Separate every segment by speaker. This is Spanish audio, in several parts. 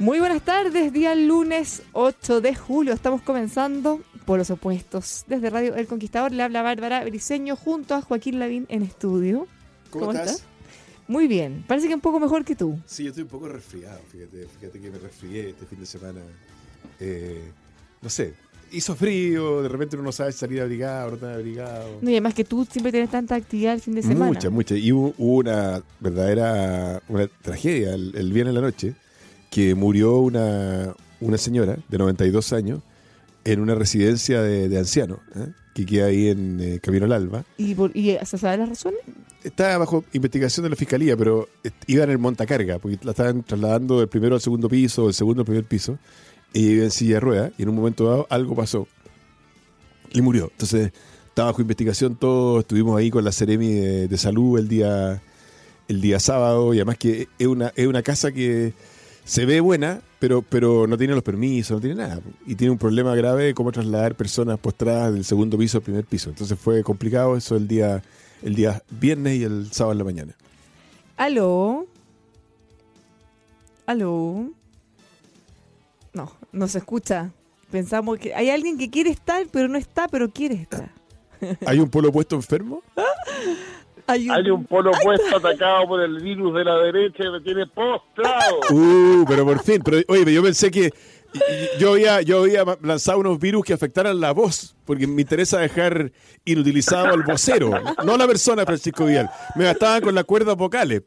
Speaker 1: Muy buenas tardes, día lunes 8 de julio. Estamos comenzando por los opuestos. Desde Radio El Conquistador le habla Bárbara Briseño junto a Joaquín Lavín en estudio.
Speaker 2: ¿Cómo, estás?
Speaker 1: Muy bien, parece que un poco mejor que tú.
Speaker 2: Sí, yo estoy un poco resfriado, fíjate, fíjate que me resfrié este fin de semana. Eh, no sé, hizo frío, de repente uno no sabe salir abrigado, no tan abrigado.
Speaker 1: No, y además que tú siempre tienes tanta actividad el fin de semana.
Speaker 2: Mucha, mucha. Y hubo, hubo una verdadera una tragedia el, el viernes en la noche que murió una, una señora de 92 años en una residencia de, de ancianos, ¿eh? que queda ahí en eh, Camino al Alba.
Speaker 1: ¿Y, por- y se sabe las razones?
Speaker 2: Está bajo investigación de la fiscalía, pero iba en el montacarga, porque la estaban trasladando del primero al segundo piso, del segundo al primer piso, y iba en silla de ruedas, y en un momento dado algo pasó y murió. Entonces, está bajo investigación todo, estuvimos ahí con la Ceremi de, de Salud el día, el día sábado, y además que es una, es una casa que se ve buena, pero, pero no tiene los permisos, no tiene nada. Y tiene un problema grave de cómo trasladar personas postradas del segundo piso al primer piso. Entonces fue complicado eso el día, el día viernes y el sábado en la mañana.
Speaker 1: ¿Aló? ¿Aló? No, no se escucha. Pensamos que hay alguien que quiere estar, pero no está, pero quiere estar.
Speaker 2: ¿Hay un polo opuesto enfermo?
Speaker 1: Hay un-
Speaker 3: Hay un polo opuesto atacado por el virus de la derecha y me tiene postrado.
Speaker 2: Uh, pero por fin. Pero, oye, yo pensé que yo había, yo había lanzado unos virus que afectaran la voz, porque me interesa dejar inutilizado al vocero, no la persona, Francisco Vidal. Me gastaban con las cuerdas vocales.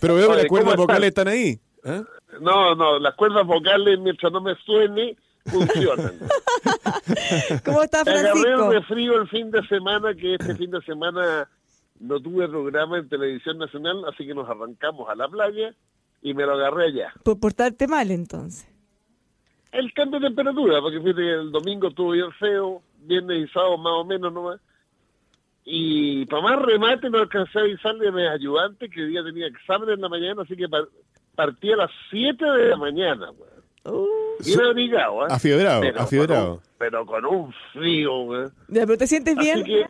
Speaker 2: Pero veo que las cuerdas
Speaker 3: ¿cómo
Speaker 2: vocales están ahí. ¿eh?
Speaker 3: No, no, las cuerdas vocales mientras no me suene funcionan.
Speaker 1: ¿Cómo está
Speaker 3: Me agarré un
Speaker 1: Francisco?
Speaker 3: resfrío el fin de semana, que este fin de semana no tuve programa en televisión nacional, así que nos arrancamos a la playa y me lo agarré allá.
Speaker 1: Por portarte mal, entonces.
Speaker 3: El cambio de temperatura, porque fíjate que el domingo estuvo bien feo, viernes y sábado más o menos nomás. Y para más remate no alcancé a avisarle a mis ayudantes que hoy día tenía examen en la mañana, así que par- partí a las 7 de la mañana. weón.
Speaker 1: Uh,
Speaker 3: Bien abrigado, ¿eh?
Speaker 2: Afiebrado,
Speaker 3: Pero
Speaker 2: afiebrado.
Speaker 3: Con un, pero con un frío, weón.
Speaker 1: ya, pero te sientes bien.
Speaker 3: Así que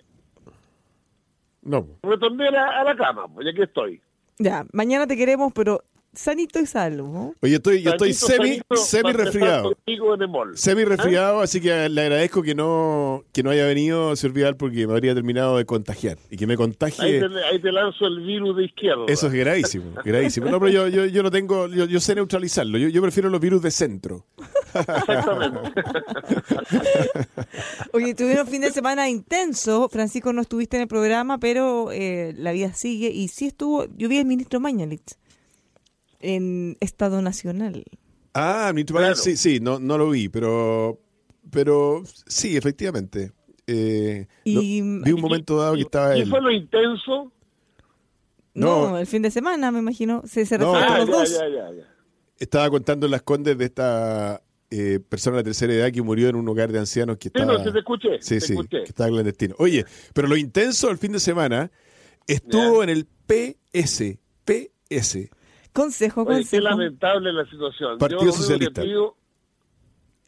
Speaker 2: No.
Speaker 3: retorné a la, a la cama, pues ya que estoy.
Speaker 1: Ya, mañana te queremos, pero sanito y salvo. ¿no?
Speaker 2: Oye, yo estoy, yo estoy
Speaker 3: Sanito,
Speaker 2: semi,
Speaker 3: sanito,
Speaker 2: semi resfriado. Semi
Speaker 3: ¿Ah?
Speaker 2: resfriado, así que le agradezco que no, que no haya venido, señor Vidal, porque me habría terminado de contagiar. Y que me
Speaker 3: Ahí
Speaker 2: contagie.
Speaker 3: te, ahí te lanzo el virus de izquierda.
Speaker 2: Eso es gravísimo, gravísimo. No, pero yo, yo, yo no tengo, yo, yo sé neutralizarlo. Yo, yo prefiero los virus de centro.
Speaker 3: Exactamente.
Speaker 1: Oye, tuvieron un fin de semana intenso. Francisco, no estuviste en el programa, pero eh, la vida sigue. Y sí estuvo, yo vi al ministro Mañalich en Estado Nacional.
Speaker 2: Ah, mi
Speaker 3: Claro.
Speaker 2: sí, sí, no, no lo vi, pero, pero sí, efectivamente. Eh,
Speaker 1: Y-
Speaker 2: no, vi un momento dado que estaba
Speaker 3: y fue lo intenso.
Speaker 1: No,
Speaker 2: No.
Speaker 1: el fin de semana, me imagino. Se, se
Speaker 2: No.
Speaker 1: refiere a
Speaker 3: Ah,
Speaker 1: los
Speaker 3: ya,
Speaker 1: dos.
Speaker 3: ya, ya, ya.
Speaker 2: Estaba contando las condes de esta eh, persona de tercera edad que murió en un hogar de ancianos que
Speaker 3: Sí,
Speaker 2: estaba...
Speaker 3: no, sí te escuché.
Speaker 2: Sí,
Speaker 3: te
Speaker 2: sí,
Speaker 3: escuché.
Speaker 2: que estaba clandestino. Oye, pero lo intenso el fin de semana estuvo en el PS. PS.
Speaker 1: Consejo,
Speaker 3: Oye, qué
Speaker 1: consejo.
Speaker 3: lamentable la situación.
Speaker 2: Partido
Speaker 3: Yo lo único
Speaker 2: Socialista.
Speaker 3: que pido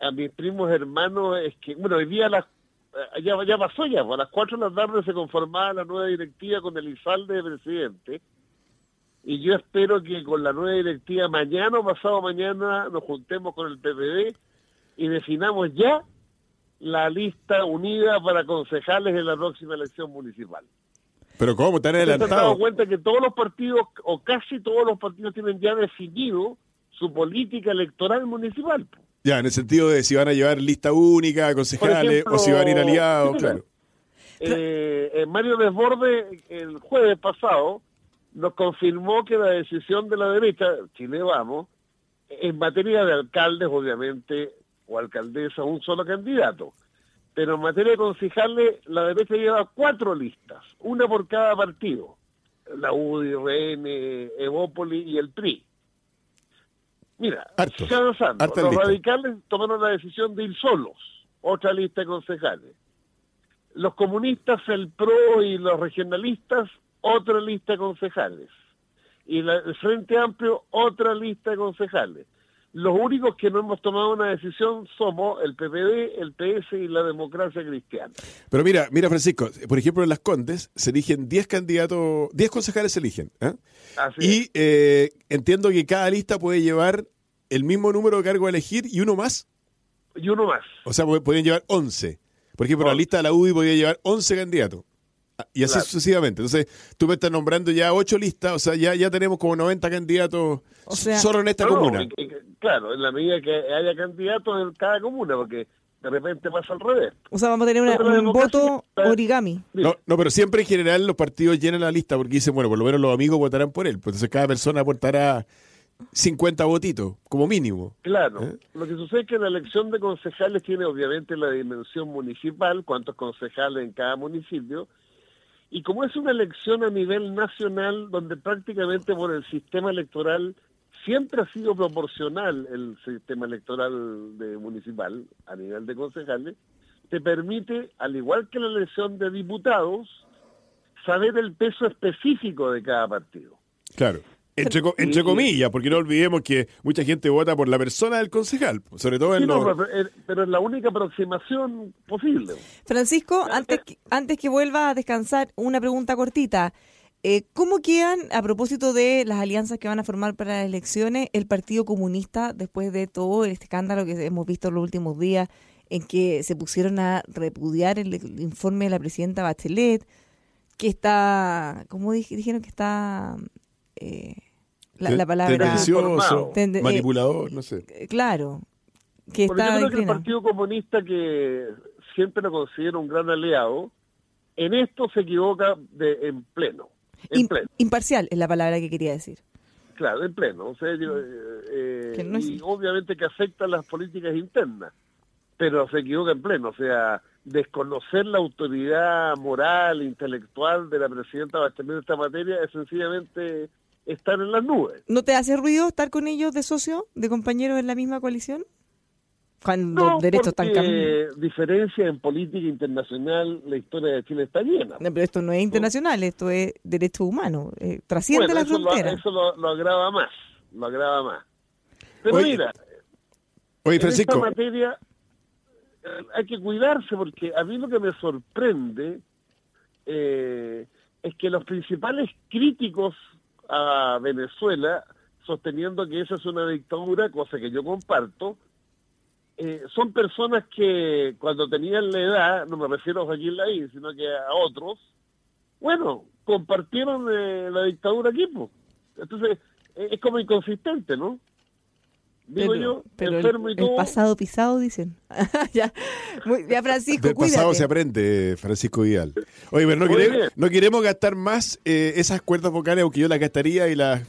Speaker 3: a mis primos hermanos es que, bueno, hoy día a las, eh, ya, ya pasó ya, pues, a las 4 de la tarde se conformaba la nueva directiva con el ISALDE de presidente. Y yo espero que con la nueva directiva mañana o pasado mañana nos juntemos con el PPD y definamos ya la lista unida para concejales en la próxima elección municipal.
Speaker 2: Pero ¿cómo? ¿Tan
Speaker 3: ¿Te has dado
Speaker 2: adelantado?
Speaker 3: cuenta que todos los partidos, o casi todos los partidos, tienen ya definido su política electoral municipal?
Speaker 2: Ya, en el sentido de si van a llevar lista única, concejales,
Speaker 3: ejemplo,
Speaker 2: o si van a ir aliados, claro.
Speaker 3: Eh, eh, Mario Desborde, el jueves pasado, nos confirmó que la decisión de la derecha, Chile Vamos, en materia de alcaldes, obviamente, o alcaldesa, un solo candidato. Pero en materia de concejales, la derecha lleva cuatro listas, una por cada partido. La UDI, RN, Evópoli y el PRI. Mira, Los radicales tomaron la decisión de ir solos, otra lista de concejales. Los comunistas, el PRO y los regionalistas, otra lista de concejales. Y la- el Frente Amplio, otra lista de concejales. Los únicos que no hemos tomado una decisión somos el PPD, el PS y la democracia cristiana.
Speaker 2: Pero mira, mira Francisco, por ejemplo en Las Condes se eligen 10 candidatos, 10 concejales se eligen. ¿eh?
Speaker 3: Así.
Speaker 2: Y eh, entiendo que cada lista puede llevar el mismo número de cargo a elegir y uno más.
Speaker 3: Y uno más.
Speaker 2: O sea, pueden llevar 11. Por ejemplo, la lista de la UDI podía llevar 11 candidatos. Y así
Speaker 3: Claro.
Speaker 2: sucesivamente. Entonces, tú me estás nombrando ya 8 listas, o sea, ya, ya tenemos como 90 candidatos
Speaker 1: O sea-
Speaker 2: solo en esta
Speaker 3: No, no,
Speaker 2: comuna.
Speaker 3: y- y- claro, en la medida que haya candidatos en cada comuna, porque de repente pasa al revés.
Speaker 1: O sea, vamos a tener una- un
Speaker 3: democracia
Speaker 1: voto origami.
Speaker 2: No, no, pero siempre en general los partidos llenan la lista porque dicen, bueno, por lo menos los amigos votarán por él. Pues entonces cada persona aportará 50 votitos, como mínimo.
Speaker 3: Claro,
Speaker 2: ¿Eh?
Speaker 3: lo que sucede es que la elección de concejales tiene obviamente la dimensión municipal, cuántos concejales en cada municipio, y como es una elección a nivel nacional, donde prácticamente por el sistema electoral siempre ha sido proporcional el sistema electoral de municipal a nivel de concejales, te permite, al igual que la elección de diputados, saber el peso específico de cada partido.
Speaker 2: Claro. Entre, co- entre comillas, porque no olvidemos que mucha gente vota por la persona del concejal, sobre todo en
Speaker 3: Sí, no, pero, eh, pero es la única aproximación posible.
Speaker 1: Francisco, antes que, antes que vuelva a descansar, una pregunta cortita. Eh, ¿Cómo quedan, a propósito de las alianzas que van a formar para las elecciones, el Partido Comunista después de todo este escándalo que hemos visto en los últimos días en que se pusieron a repudiar el, el informe de la presidenta Bachelet, que está, ¿cómo dij- dijeron que está? eh, la, la palabra...
Speaker 2: Tendencioso,
Speaker 1: Tende- eh,
Speaker 2: manipulador, no sé.
Speaker 1: eh, Claro, que
Speaker 3: Porque yo creo que el. Partido Comunista, que siempre lo considero un gran aliado, en esto se equivoca de, en pleno. En
Speaker 1: Im-
Speaker 3: pleno,
Speaker 1: imparcial es la palabra que quería decir.
Speaker 3: claro, en pleno. O sea, yo, eh,
Speaker 1: Que no es-
Speaker 3: Y obviamente que afecta las políticas internas, pero se equivoca en pleno. O sea, desconocer la autoridad moral, intelectual de la presidenta Bachelet en esta materia es sencillamente estar en las nubes.
Speaker 1: ¿No te hace ruido estar con ellos de socio, de compañeros en la misma coalición? Cuando
Speaker 3: No,
Speaker 1: los derechos están
Speaker 3: porque
Speaker 1: cambiando.
Speaker 3: diferencia en política internacional, la historia de Chile está llena.
Speaker 1: No, pero esto no es internacional, esto es derecho humano, eh, trasciende
Speaker 3: Bueno,
Speaker 1: la
Speaker 3: eso, lo,
Speaker 1: frontera.
Speaker 3: eso lo, lo agrava más, lo agrava más. Pero
Speaker 2: Oye,
Speaker 3: mira,
Speaker 2: Oye,
Speaker 3: en esta
Speaker 2: Francisco,
Speaker 3: materia eh, hay que cuidarse porque a mí lo que me sorprende eh, es que los principales críticos a Venezuela, sosteniendo que esa es una dictadura, cosa que yo comparto, eh, son personas que cuando tenían la edad, no me refiero a Joaquín Lavín, sino que a otros, bueno, compartieron eh, la dictadura aquí. Entonces, eh, es como inconsistente, ¿no? Digo yo,
Speaker 1: pero el,
Speaker 3: enfermo y
Speaker 1: el
Speaker 3: todo.
Speaker 1: pasado pisado, dicen. ya, Muy- ya, Francisco,
Speaker 2: del pasado
Speaker 1: cuídate.
Speaker 2: se aprende, Francisco Vidal. Oye, pero no, queremos, no queremos gastar más eh, esas cuerdas vocales, aunque yo las gastaría y las...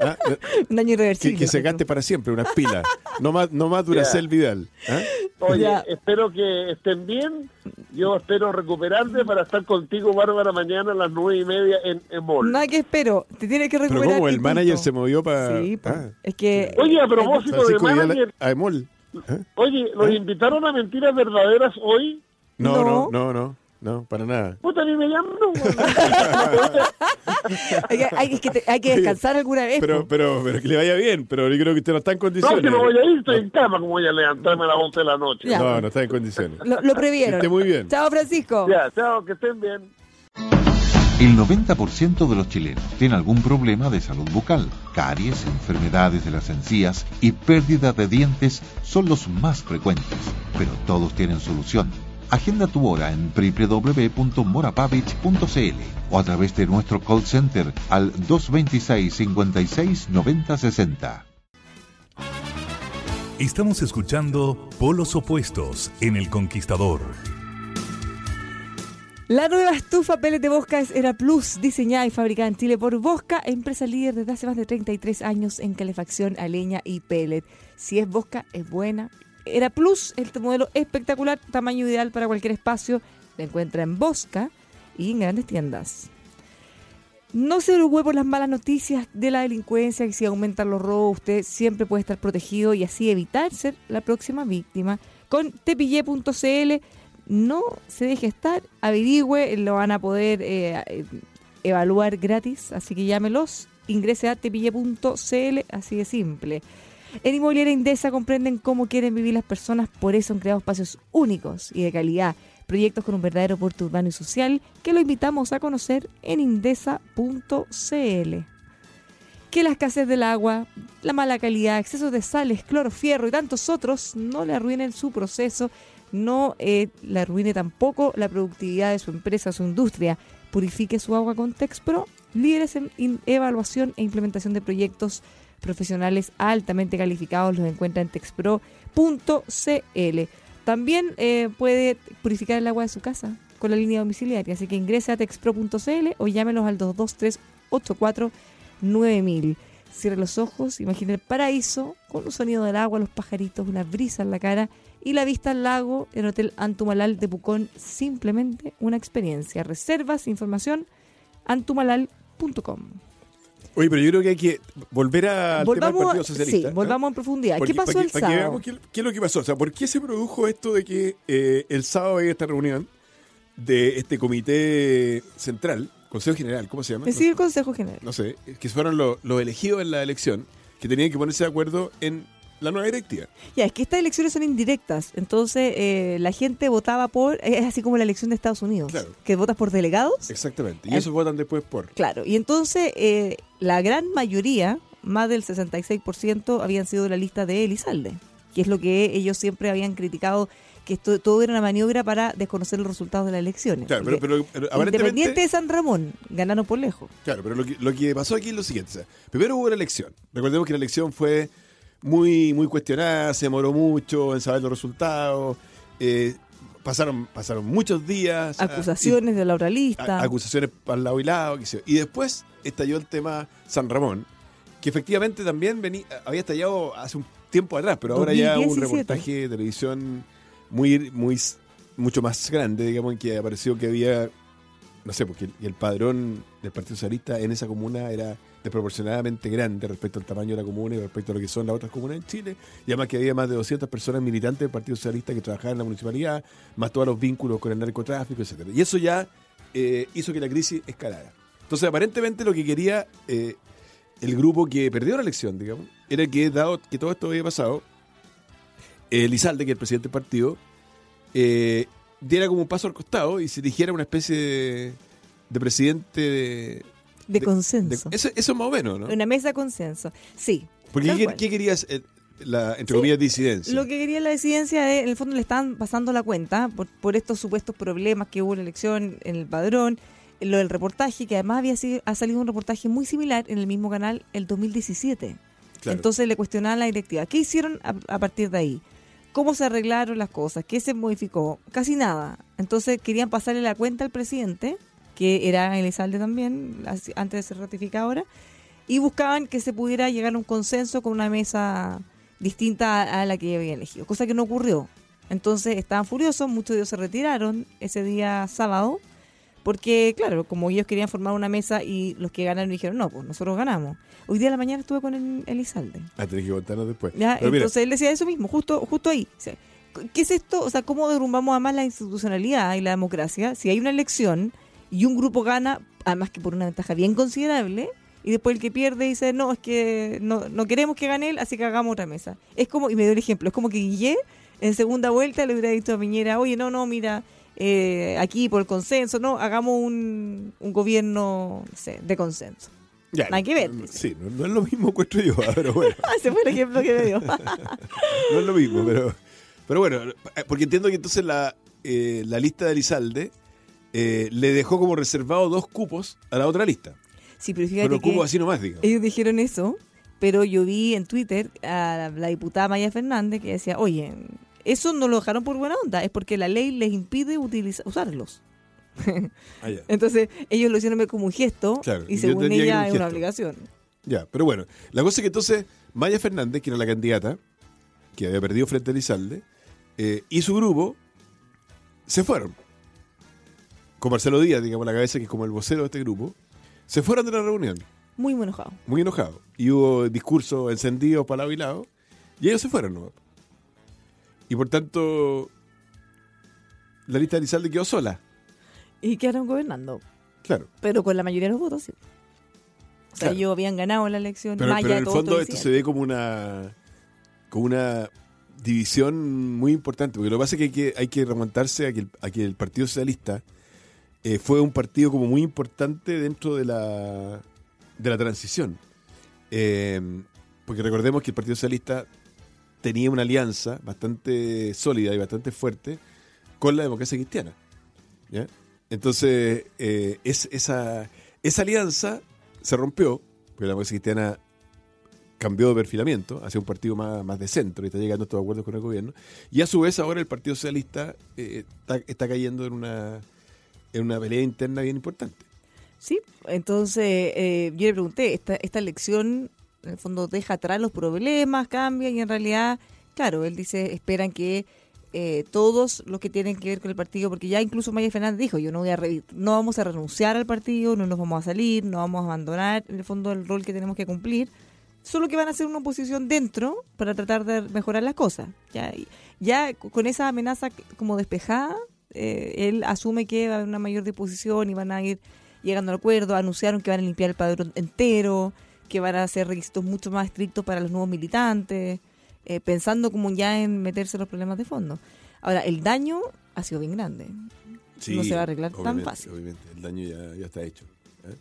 Speaker 2: ¿ah?
Speaker 1: Un daño irreversible.
Speaker 2: que, que se gaste para siempre, unas pilas. No más, no más Duracell Vidal. ¿ah?
Speaker 3: Oye,
Speaker 1: Ya.
Speaker 3: espero que estén bien. Yo espero recuperarte para estar contigo, Bárbara, mañana a las nueve y media en Emol.
Speaker 1: Nada que espero, te tienes que
Speaker 2: Pero
Speaker 1: recuperar.
Speaker 2: como
Speaker 1: y
Speaker 2: el manager
Speaker 1: punto.
Speaker 2: se movió para...
Speaker 1: Sí, pues,
Speaker 2: ah,
Speaker 1: es que...
Speaker 3: Oye, a propósito de manager,
Speaker 2: a Emol. ¿ah?
Speaker 3: oye, ¿los invitaron a mentiras verdaderas hoy?
Speaker 2: No,
Speaker 1: No.
Speaker 2: no, no, no, no, para nada.
Speaker 3: Puta, ni me llaman.
Speaker 1: hay, que- hay que, hay que descansar alguna vez.
Speaker 2: Pero,
Speaker 1: po.
Speaker 2: pero, pero que le vaya bien, pero yo creo que usted no está en
Speaker 3: No,
Speaker 2: condiciones.
Speaker 3: que no voy a ir, estoy en cama, como voy a levantarme a las 11 de la noche.
Speaker 1: Ya.
Speaker 2: No, no está en condiciones.
Speaker 1: Lo, lo previeron.
Speaker 2: Que esté muy bien.
Speaker 1: Chao, Francisco.
Speaker 3: Ya, chao, que estén bien.
Speaker 4: El 90% de los chilenos tiene algún problema de salud bucal. Caries, enfermedades de las encías y pérdida de dientes son los más frecuentes, pero todos tienen solución. Agenda tu hora en www.morapavich.cl o a través de nuestro call center al 226 56 90 60.
Speaker 5: Estamos escuchando Polos Opuestos en El Conquistador.
Speaker 1: La nueva estufa pellet de Bosca es Era Plus, diseñada y fabricada en Chile por Bosca, empresa líder desde hace más de 33 años en calefacción a leña y pellet. Si es Bosca, es buena. Era Plus, este modelo espectacular, tamaño ideal para cualquier espacio. La encuentra en Bosca y en grandes tiendas. No se preocupe por las malas noticias de la delincuencia, que si aumentan los robos, usted siempre puede estar protegido y así evitar ser la próxima víctima. Con tepille.cl no se deje estar, averigüe, lo van a poder eh, eh, evaluar gratis, así que llámelos, ingrese a tepille.cl, así de simple. En Inmobiliaria Indesa comprenden cómo quieren vivir las personas, por eso han creado espacios únicos y de calidad proyectos con un verdadero puerto urbano y social que lo invitamos a conocer en indesa.cl. Que la escasez del agua, la mala calidad, exceso de sales, cloro, fierro y tantos otros no le arruinen su proceso, no eh, le arruine tampoco la productividad de su empresa, su industria. Purifique su agua con Texpro, líderes en evaluación e implementación de proyectos profesionales altamente calificados, los encuentra en texpro.cl. También eh, puede purificar el agua de su casa con la línea domiciliaria, así que ingrese a texpro.cl o llámenos al 223-84-9000. Cierre los ojos, imagine el paraíso con un sonido del agua, los pajaritos, una brisa en la cara y la vista al lago en Hotel Antumalal de Pucón. Simplemente una experiencia. Reservas, información, antumalal.com.
Speaker 2: Oye, pero yo creo que hay que volver al tema del Partido Socialista.
Speaker 1: Sí, volvamos en profundidad. ¿Qué pasó el sábado?
Speaker 2: qué, es lo que pasó. O sea, ¿por qué se produjo esto de que eh, el sábado había esta reunión de este comité central, Consejo General, ¿cómo se llama?
Speaker 1: Sí, el Consejo General.
Speaker 2: No sé, que fueron los elegidos en la elección, que tenían que ponerse de acuerdo en la nueva directiva.
Speaker 1: Ya, es que estas elecciones son indirectas, entonces eh, la gente votaba por, es así como la elección de Estados Unidos,
Speaker 2: Claro.
Speaker 1: que votas por delegados.
Speaker 2: Exactamente. Y esos votan después por.
Speaker 1: Claro, y entonces eh, la gran mayoría, más del 66%, habían sido de la lista de Elizalde, que es lo que ellos siempre habían criticado, que esto, todo era una maniobra para desconocer los resultados de las elecciones.
Speaker 2: Claro, pero.
Speaker 1: Independiente de San Ramón, ganaron por lejos.
Speaker 2: Claro, pero lo que, lo que pasó aquí es lo siguiente. o sea, primero hubo la elección. Recordemos que la elección fue muy, muy cuestionada, se demoró mucho en saber los resultados. eh, pasaron, pasaron muchos días. ah,
Speaker 1: Acusaciones de la otra
Speaker 2: y-
Speaker 1: lista.
Speaker 2: a- acusaciones para lado y lado. qué sé yo. Y después estalló el tema San Ramón, que efectivamente también venía, había estallado hace un tiempo atrás, pero ahora ya hubo un
Speaker 1: 2017.
Speaker 2: reportaje de televisión muy, muy, mucho más grande, digamos, en que apareció que había, no sé, porque el, el padrón del Partido Socialista en esa comuna era desproporcionadamente grande respecto al tamaño de la comuna y respecto a lo que son las otras comunas en Chile. Y además que había más de 200 personas militantes del Partido Socialista que trabajaban en la municipalidad, más todos los vínculos con el narcotráfico, etcétera Y eso ya eh, hizo que la crisis escalara. Entonces, aparentemente lo que quería eh, el grupo que perdió la elección, digamos, era que, dado que todo esto había pasado, eh, Lizalde, que es el presidente del partido, diera como un paso al costado y se eligiera una especie de, de presidente de,
Speaker 1: de
Speaker 2: de-
Speaker 1: consenso.
Speaker 2: de- eso, eso más o menos, ¿no?
Speaker 1: Una mesa de consenso. Sí.
Speaker 2: Porque ¿qué, querías, eh, la, entre
Speaker 1: Sí,
Speaker 2: comillas, disidencia?
Speaker 1: Lo que quería la disidencia es, en el fondo le estaban pasando la cuenta por, por estos supuestos problemas que hubo en la elección, en el padrón, lo del reportaje, que además había sido, ha salido un reportaje muy similar en el mismo canal el 2017.
Speaker 2: Claro.
Speaker 1: Entonces le cuestionaban la directiva. ¿Qué hicieron a, a partir de ahí? ¿Cómo se arreglaron las cosas? ¿Qué se modificó? Casi nada. Entonces querían pasarle la cuenta al presidente, que era Elizalde también, antes de ser ratificado ahora, y buscaban que se pudiera llegar a un consenso con una mesa distinta a, a la que habían elegido, cosa que no ocurrió. Entonces estaban furiosos, muchos de ellos se retiraron ese día sábado, porque claro, como ellos querían formar una mesa y los que ganaron dijeron, no, pues nosotros ganamos. Hoy día de la mañana estuve con el, Elizalde.
Speaker 2: Ah, tenés que contarnos después.
Speaker 1: ¿ya?
Speaker 2: Pero mira,
Speaker 1: Entonces él decía eso mismo, justo, justo ahí. O sea, ¿Qué es esto? O sea, ¿cómo derrumbamos además la institucionalidad y la democracia si hay una elección y un grupo gana, además que por una ventaja bien considerable, y después el que pierde dice, no, es que no, no queremos que gane él, así que hagamos otra mesa. Es como, y me dio el ejemplo, es como que Guillé en segunda vuelta le hubiera dicho a Piñera, oye, no, no, mira, eh, aquí por el consenso, no, hagamos un, un gobierno no sé, de consenso.
Speaker 2: Ya,
Speaker 1: Nada que ver.
Speaker 2: Sí, no, no es lo mismo, encuentro yo, pero bueno.
Speaker 1: Ah, Ese fue el ejemplo que me dio.
Speaker 2: no es lo mismo, pero, pero bueno, eh, porque entiendo que entonces la, eh, la lista de Elizalde eh, le dejó como reservado dos cupos a la otra lista.
Speaker 1: sí, pero fíjate
Speaker 2: Pero
Speaker 1: que
Speaker 2: así nomás, digamos.
Speaker 1: ellos dijeron eso, pero yo vi en Twitter a la diputada Maya Fernández que decía, oye, eso no lo dejaron por buena onda, es porque la ley les impide utilizar, usarlos.
Speaker 2: Ah.
Speaker 1: Entonces ellos lo hicieron como un gesto
Speaker 2: Claro,
Speaker 1: y según ella
Speaker 2: un
Speaker 1: es una obligación.
Speaker 2: Ya, pero bueno, la cosa es que entonces Maya Fernández, que era la candidata, que había perdido frente a Elizalde, eh, y su grupo se fueron. Con Marcelo Díaz, digamos, la cabeza, que es como el vocero de este grupo, se fueron de la reunión,
Speaker 1: Muy muy enojado.
Speaker 2: muy enojados. Y hubo discursos encendidos para lado y lado, y ellos se fueron, ¿no? Y por tanto, la lista de Elizalde quedó sola,
Speaker 1: Y quedaron gobernando,
Speaker 2: claro.
Speaker 1: pero con la mayoría de los votos, sí. O sea,
Speaker 2: Claro.
Speaker 1: ellos habían ganado la elección.
Speaker 2: Pero,
Speaker 1: Maya,
Speaker 2: pero en el fondo esto se ve como una como una división muy importante, porque lo que pasa es que hay que, hay que remontarse a que el, a que el Partido Socialista eh, fue un partido como muy importante dentro de la, de la transición. Eh, porque recordemos que el Partido Socialista tenía una alianza bastante sólida y bastante fuerte con la democracia cristiana. Entonces, eh, es, esa, esa alianza se rompió, porque la democracia cristiana cambió de perfilamiento hacia un partido más, más de centro y está llegando a estos acuerdos con el gobierno. Y a su vez ahora el Partido Socialista está cayendo en una, en una pelea interna bien importante.
Speaker 1: Sí, entonces eh, yo le pregunté, esta, esta elección en el fondo deja atrás los problemas, cambia y en realidad, claro, él dice, esperan que eh, todos los que tienen que ver con el partido, porque ya incluso Maya Fernández dijo, yo no voy a re- no vamos a renunciar al partido, no nos vamos a salir, no vamos a abandonar en el fondo el rol que tenemos que cumplir, solo que van a hacer una oposición dentro para tratar de mejorar las cosas. Ya, ya con esa amenaza como despejada, eh, él asume que va a haber una mayor disposición y van a ir llegando al acuerdo, anunciaron que van a limpiar el padrón entero, que van a hacer requisitos mucho más estrictos para los nuevos militantes, eh, pensando como ya en meterse en los problemas de fondo. Ahora, el daño ha sido bien grande. no se va a arreglar tan fácil.
Speaker 2: Obviamente, el daño ya, ya está hecho. ¿eh?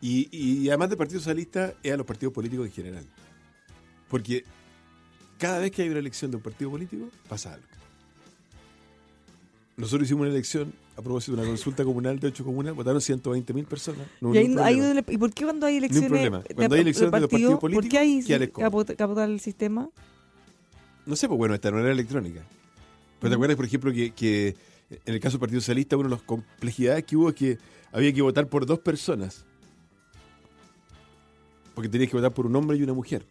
Speaker 2: Y, y además del Partido Socialista, es a los partidos políticos en general. Porque cada vez que hay una elección de un partido político, pasa algo. Nosotros hicimos una elección a propósito de una consulta comunal de ocho comunas, votaron 120 mil personas. No,
Speaker 1: y, ahí-
Speaker 2: ni un
Speaker 1: ahí
Speaker 2: problema.
Speaker 1: donde le- ¿Y por qué cuando hay elecciones,
Speaker 2: problema.
Speaker 1: de-
Speaker 2: Cuando hay elecciones de los partidos
Speaker 1: ¿por qué
Speaker 2: políticos,
Speaker 1: hay
Speaker 2: ¿qué les cobran?
Speaker 1: capota, capota el sistema?
Speaker 2: No sé, pues bueno, esta no era electrónica. Pero te acuerdas, por ejemplo, que, que en el caso del Partido Socialista, una de las complejidades que hubo es que había que votar por dos personas. Porque tenías que votar por un hombre y una mujer.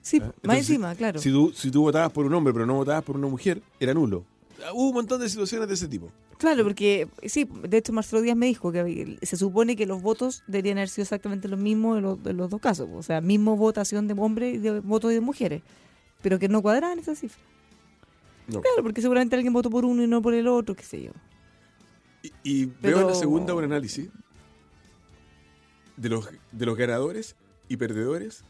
Speaker 1: Sí,
Speaker 2: Ah,
Speaker 1: más encima, claro.
Speaker 2: Si tú, si tú votabas por un hombre pero no votabas por una mujer, era nulo. Hubo un montón de situaciones de ese tipo.
Speaker 1: Claro, porque sí, de hecho Marcelo Díaz me dijo que se supone que los votos deberían haber sido exactamente los mismos en los, en los dos casos, o sea, mismo votación de hombres y de votos de mujeres, pero que no cuadraban esas cifras.
Speaker 2: No.
Speaker 1: Claro, porque seguramente alguien votó por uno y no por el otro, qué sé yo.
Speaker 2: Y, y veo en la segunda un análisis de los, de los ganadores y perdedores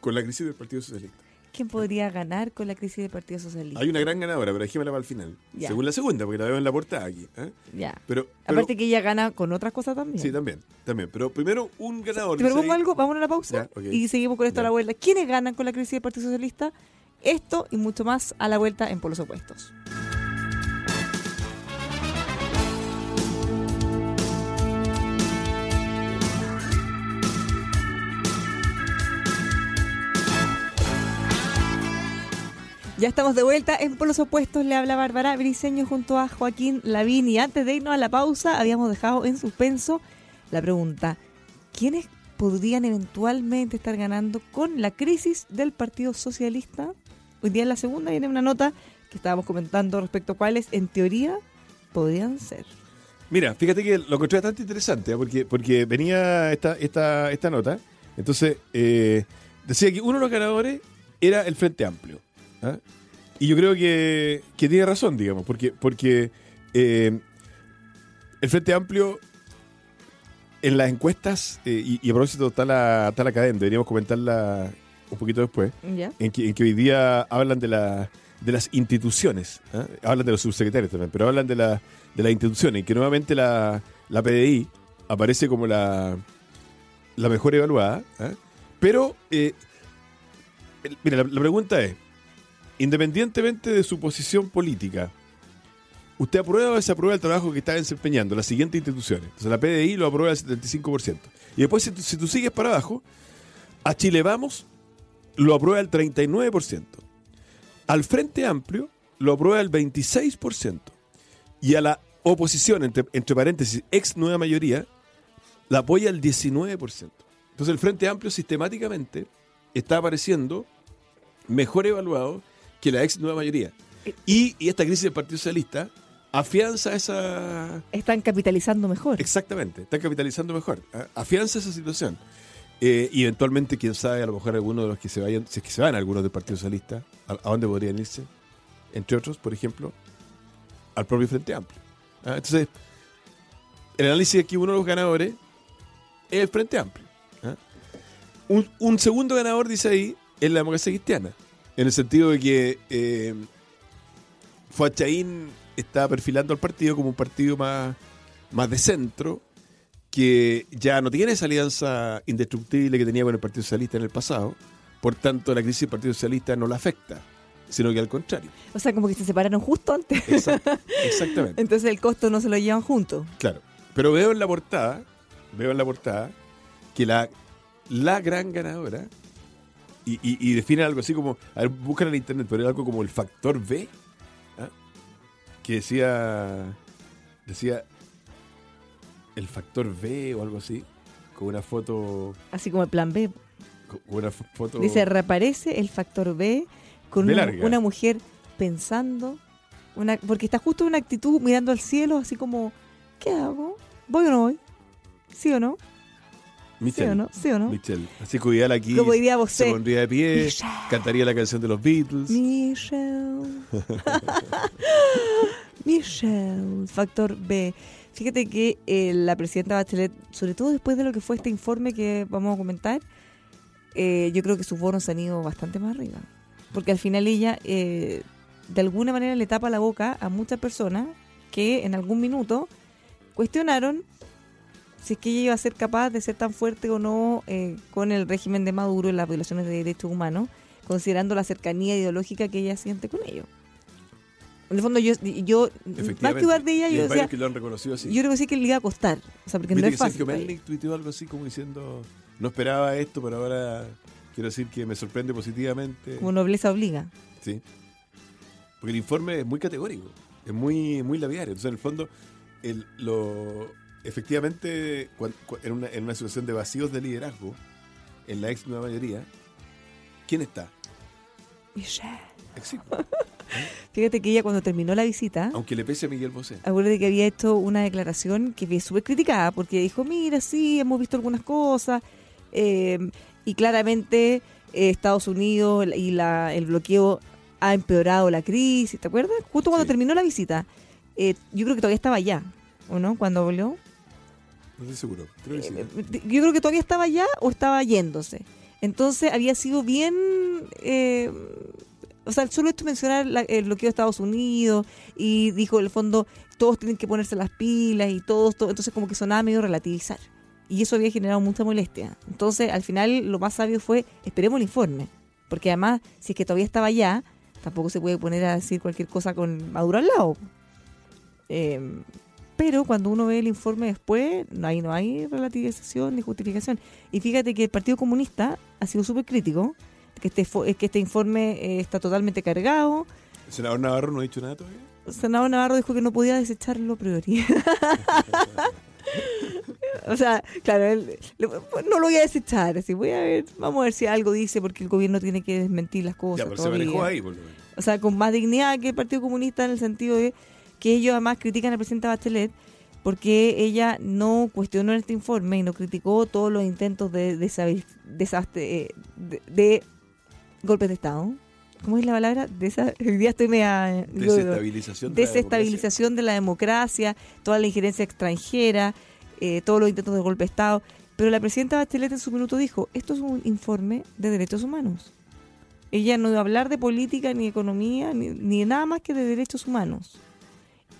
Speaker 2: con la crisis del Partido Socialista.
Speaker 1: ¿Quién podría ganar con la crisis del Partido Socialista?
Speaker 2: Hay una gran ganadora, pero dejémosla para el final.
Speaker 1: Ya.
Speaker 2: Según la segunda, porque la veo en la portada aquí. ¿eh?
Speaker 1: Ya.
Speaker 2: Pero, pero-
Speaker 1: Aparte que ella gana con otras cosas también.
Speaker 2: Sí, también, también. Pero primero un ganador.
Speaker 1: ¿Te propongo algo? Vamos a una pausa
Speaker 2: Ya,
Speaker 1: y seguimos con esto a la vuelta. ¿Quiénes ganan con la crisis del Partido Socialista? Esto y mucho más a la vuelta en Polos Opuestos. Ya estamos de vuelta en Polos Opuestos. Le habla Bárbara Briseño junto a Joaquín Lavín. Y antes de irnos a la pausa, habíamos dejado en suspenso la pregunta: ¿quiénes podrían eventualmente estar ganando con la crisis del Partido Socialista? Hoy día en la segunda viene una nota que estábamos comentando respecto a cuáles, en teoría, podrían ser.
Speaker 2: Mira, fíjate que lo encontré bastante interesante, ¿eh? porque, porque venía esta, esta, esta nota. Entonces, eh, decía que uno de los ganadores era el Frente Amplio. ¿Ah? Y yo creo que, que tiene razón, digamos, porque, porque eh, el Frente Amplio en las encuestas, eh, y, y a propósito está la, está la cadena, deberíamos comentarla un poquito después, en que, en que hoy día hablan de, la, de las instituciones. ¿ah? Hablan de los subsecretarios también, pero hablan de, la, de las instituciones. Y que nuevamente la, la PDI aparece como la, la mejor evaluada. ¿ah? Pero, eh, mira, la, la pregunta es, independientemente de su posición política, ¿usted aprueba o desaprueba el trabajo que está desempeñando las siguientes instituciones? Entonces la PDI lo aprueba al 75%. Y después, si tú, si tú sigues para abajo, a Chile Vamos lo aprueba el 39%. Al Frente Amplio lo aprueba el 26%. Y a la oposición, entre, entre paréntesis, ex nueva mayoría, la apoya el 19%. Entonces el Frente Amplio sistemáticamente está apareciendo mejor evaluado que la ex nueva mayoría. Y, y esta crisis del Partido Socialista afianza esa...
Speaker 1: Están capitalizando mejor.
Speaker 2: Exactamente, está capitalizando mejor. ¿ah? Afianza esa situación. Eh, y eventualmente, quién sabe, a lo mejor algunos de los que se vayan, si es que se van algunos del Partido Socialista, ¿a, a dónde podrían irse? Entre otros, por ejemplo, al propio Frente Amplio. ¿ah? Entonces, el análisis aquí, uno de los ganadores es el Frente Amplio. ¿ah? Un, un segundo ganador, dice ahí, es la democracia cristiana. En el sentido de que eh, Fuachaín está perfilando al partido como un partido más, más de centro, que ya no tiene esa alianza indestructible que tenía con el Partido Socialista en el pasado. Por tanto, la crisis del Partido Socialista no la afecta, sino que al contrario.
Speaker 1: O sea, como que se separaron justo antes.
Speaker 2: Exact- exactamente.
Speaker 1: Entonces el costo no se lo llevan juntos.
Speaker 2: Claro. Pero veo en la portada, veo en la portada que la, la gran ganadora, y, y, y define algo así como, a ver, buscan en internet, pero era algo como el factor B, ¿ah? que decía, decía el factor B o algo así, con una foto,
Speaker 1: Así como el plan B.
Speaker 2: con una fo- foto...
Speaker 1: Dice, reaparece el factor B con una, una mujer pensando, una, porque está justo en una actitud mirando al cielo, así como, ¿qué hago? ¿Voy o no voy? ¿Sí o no? ¿Sí
Speaker 2: Michelle,
Speaker 1: o no? ¿Sí o no?
Speaker 2: Michelle. Así que aquí
Speaker 1: Como diría
Speaker 2: se
Speaker 1: Bosé.
Speaker 2: pondría de pie,
Speaker 1: Michelle.
Speaker 2: cantaría la canción de los Beatles.
Speaker 1: Michelle. Michelle, factor B. Fíjate que eh, la presidenta Bachelet, sobre todo después de lo que fue este informe que vamos a comentar, eh, yo creo que sus bonos han ido bastante más arriba. Porque al final ella, eh, de alguna manera, le tapa la boca a muchas personas que en algún minuto cuestionaron si es que ella iba a ser capaz de ser tan fuerte o no eh, con el régimen de Maduro en las violaciones de derechos humanos, considerando la cercanía ideológica que ella siente con ellos. En el fondo, yo, yo más que dudar de ella,
Speaker 2: Y
Speaker 1: yo decía,
Speaker 2: que lo han reconocido así.
Speaker 1: yo creo que sí que le iba a costar. O sea, porque no es
Speaker 2: que
Speaker 1: fácil.
Speaker 2: Sergio tuiteó algo así como diciendo, no esperaba esto, pero ahora quiero decir que me sorprende positivamente.
Speaker 1: Como nobleza obliga.
Speaker 2: Sí. Porque el informe es muy categórico, es muy, muy labiario. Entonces, en el fondo, el, lo, efectivamente, en, una, en una situación de vacíos de liderazgo, en la ex nueva mayoría, ¿quién está?
Speaker 1: Michelle. Fíjate que ella cuando terminó la visita,
Speaker 2: Aunque le pese a Miguel Bosé.
Speaker 1: acuérdate que había hecho una declaración que fue súper criticada porque dijo, mira, sí, hemos visto algunas cosas eh, y claramente eh, Estados Unidos y la, el bloqueo ha empeorado la crisis, ¿te acuerdas? Justo cuando
Speaker 2: Sí.
Speaker 1: terminó la visita. Eh, yo creo que todavía estaba allá, ¿o no? Cuando habló.
Speaker 2: No estoy seguro. Creo que sí.
Speaker 1: Eh, Yo creo que todavía estaba allá o estaba yéndose. Entonces había sido bien... eh, o sea, solo esto mencionar la- el bloqueo de Estados Unidos y dijo, en el fondo, todos tienen que ponerse las pilas y todos, todo, entonces como que sonaba medio relativizar. Y eso había generado mucha molestia. Entonces, al final, lo más sabio fue, esperemos el informe. Porque además, si es que todavía estaba allá, tampoco se puede poner a decir cualquier cosa con Maduro al lado. Eh, pero cuando uno ve el informe después, no hay, no hay relativización ni justificación. Y fíjate que el Partido Comunista ha sido súper crítico, que este, que este informe eh, está totalmente cargado.
Speaker 2: ¿El senador Navarro no ha dicho nada todavía?
Speaker 1: El senador Navarro dijo que no podía desecharlo a priori. o sea, claro, él, le- no lo voy a desechar. Así, voy a ver, vamos a ver si algo dice, porque el gobierno tiene que desmentir las cosas.
Speaker 2: Ya, pero se manejó ahí, por lo menos.
Speaker 1: o sea, con más dignidad que el Partido Comunista en el sentido de que ellos además critican al presidente Bachelet porque ella no cuestionó este informe y no criticó todos los intentos de, desastre, eh, de, de golpes de Estado. ¿Cómo es la palabra? Desa- hoy día estoy media...
Speaker 2: Desestabilización. de la
Speaker 1: desestabilización de la democracia, toda la injerencia extranjera, eh, todos los intentos de golpe de Estado. Pero la presidenta Bachelet en su minuto dijo, esto es un informe de derechos humanos. Ella no iba a hablar de política, ni economía, ni, ni de nada más que de derechos humanos.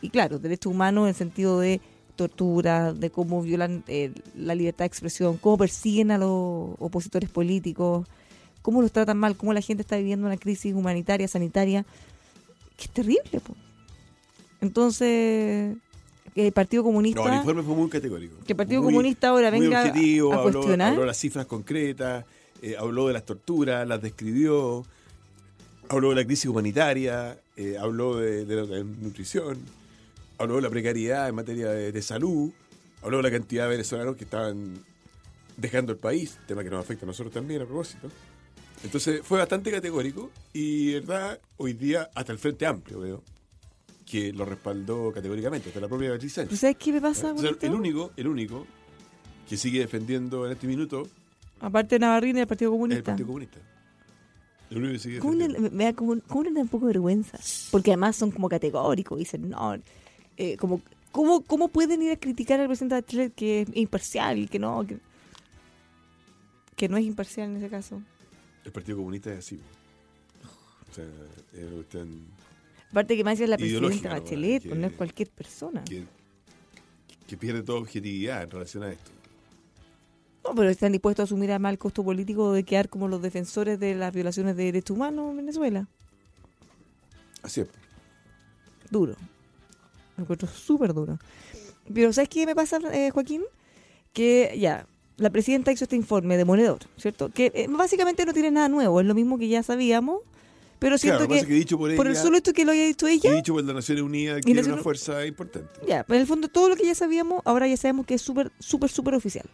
Speaker 1: Y claro, derechos humanos en el sentido de tortura, de cómo violan eh, la libertad de expresión, cómo persiguen a los opositores políticos, cómo los tratan mal, cómo la gente está viviendo una crisis humanitaria, sanitaria, que es terrible. po. Entonces, que el Partido Comunista...
Speaker 2: No, el informe fue muy categórico.
Speaker 1: Que el Partido
Speaker 2: Muy-
Speaker 1: Comunista ahora venga
Speaker 2: objetivo,
Speaker 1: a
Speaker 2: habló-
Speaker 1: cuestionar.
Speaker 2: Habló, las cifras concretas, eh, habló de las torturas, las describió, habló de la crisis humanitaria, eh, habló de, de la nutrición, habló de la precariedad en materia de, de salud, habló de la cantidad de venezolanos que estaban dejando el país, tema que nos afecta a nosotros también a propósito. Entonces fue bastante categórico y, verdad, hoy día hasta el Frente Amplio, veo, que lo respaldó categóricamente, hasta la propia Beatriz Sánchez.
Speaker 1: ¿Tú sabes qué me pasa?
Speaker 2: O sea,
Speaker 1: Juanito?
Speaker 2: el único, el único que sigue defendiendo en este minuto
Speaker 1: Aparte de Navarrine y el Partido
Speaker 2: es el
Speaker 1: Comunista.
Speaker 2: Partido Comunista. El único que sigue
Speaker 1: ¿Cómo le, me da como, le da un poco de vergüenza? Porque además son como categóricos, dicen, no, eh, como, ¿cómo, ¿cómo pueden ir a criticar al presidente de Chile que es imparcial y que no, que, que no es imparcial en ese caso?
Speaker 2: El Partido Comunista es así. O sea,
Speaker 1: Aparte que más es la presidenta. Bachelet,
Speaker 2: Que-
Speaker 1: pues no es cualquier persona.
Speaker 2: que, que pierde toda objetividad en relación a esto.
Speaker 1: No, pero están dispuestos a asumir además el costo político de quedar como los defensores de las violaciones de derechos humanos en Venezuela.
Speaker 2: Así es.
Speaker 1: duro. Lo encuentro súper duro. Pero ¿sabes qué me pasa, eh, Joaquín? Que ya, la presidenta hizo este informe demoledor, ¿cierto? Que eh, básicamente no tiene nada nuevo, es lo mismo que ya sabíamos, pero siento
Speaker 2: Claro, que
Speaker 1: que,
Speaker 2: que dicho por
Speaker 1: por el
Speaker 2: ella-
Speaker 1: solo hecho que lo haya dicho
Speaker 2: Y
Speaker 1: ella,
Speaker 2: dicho por las Naciones Unidas,
Speaker 1: Y
Speaker 2: que era una fuerza importante.
Speaker 1: ya, en el fondo todo lo que ya sabíamos, ahora ya sabemos que es súper, súper, súper oficial.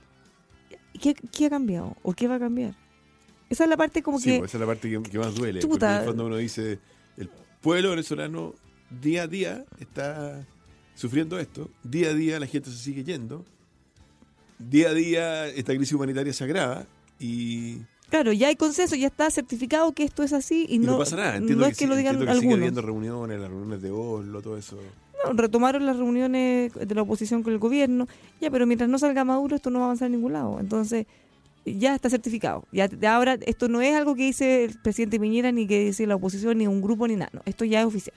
Speaker 1: ¿Y ¿Qué, ¿Qué ha cambiado? ¿O qué va a cambiar? Esa es la parte como
Speaker 2: Sí,
Speaker 1: que...
Speaker 2: pues esa es la parte que, que más duele.
Speaker 1: Chuta.
Speaker 2: Porque en el fondo uno dice, el pueblo venezolano día a día está sufriendo esto, día a día la gente se sigue yendo, día a día esta crisis humanitaria se agrava y,
Speaker 1: Claro, ya hay consenso, ya está certificado que esto es así y,
Speaker 2: y no,
Speaker 1: no,
Speaker 2: pasa nada. Entiendo
Speaker 1: no
Speaker 2: que,
Speaker 1: es que lo digan
Speaker 2: que sigue
Speaker 1: algunos.
Speaker 2: habiendo reuniones, las reuniones de Oslo, todo eso.
Speaker 1: No, retomaron las reuniones de la oposición con el gobierno, ya, pero mientras no salga Maduro esto no va a avanzar a ningún lado. Entonces, ya está certificado. Ya ahora esto no es algo que dice el presidente Piñera ni que dice la oposición ni un grupo ni nada. No, esto ya es oficial.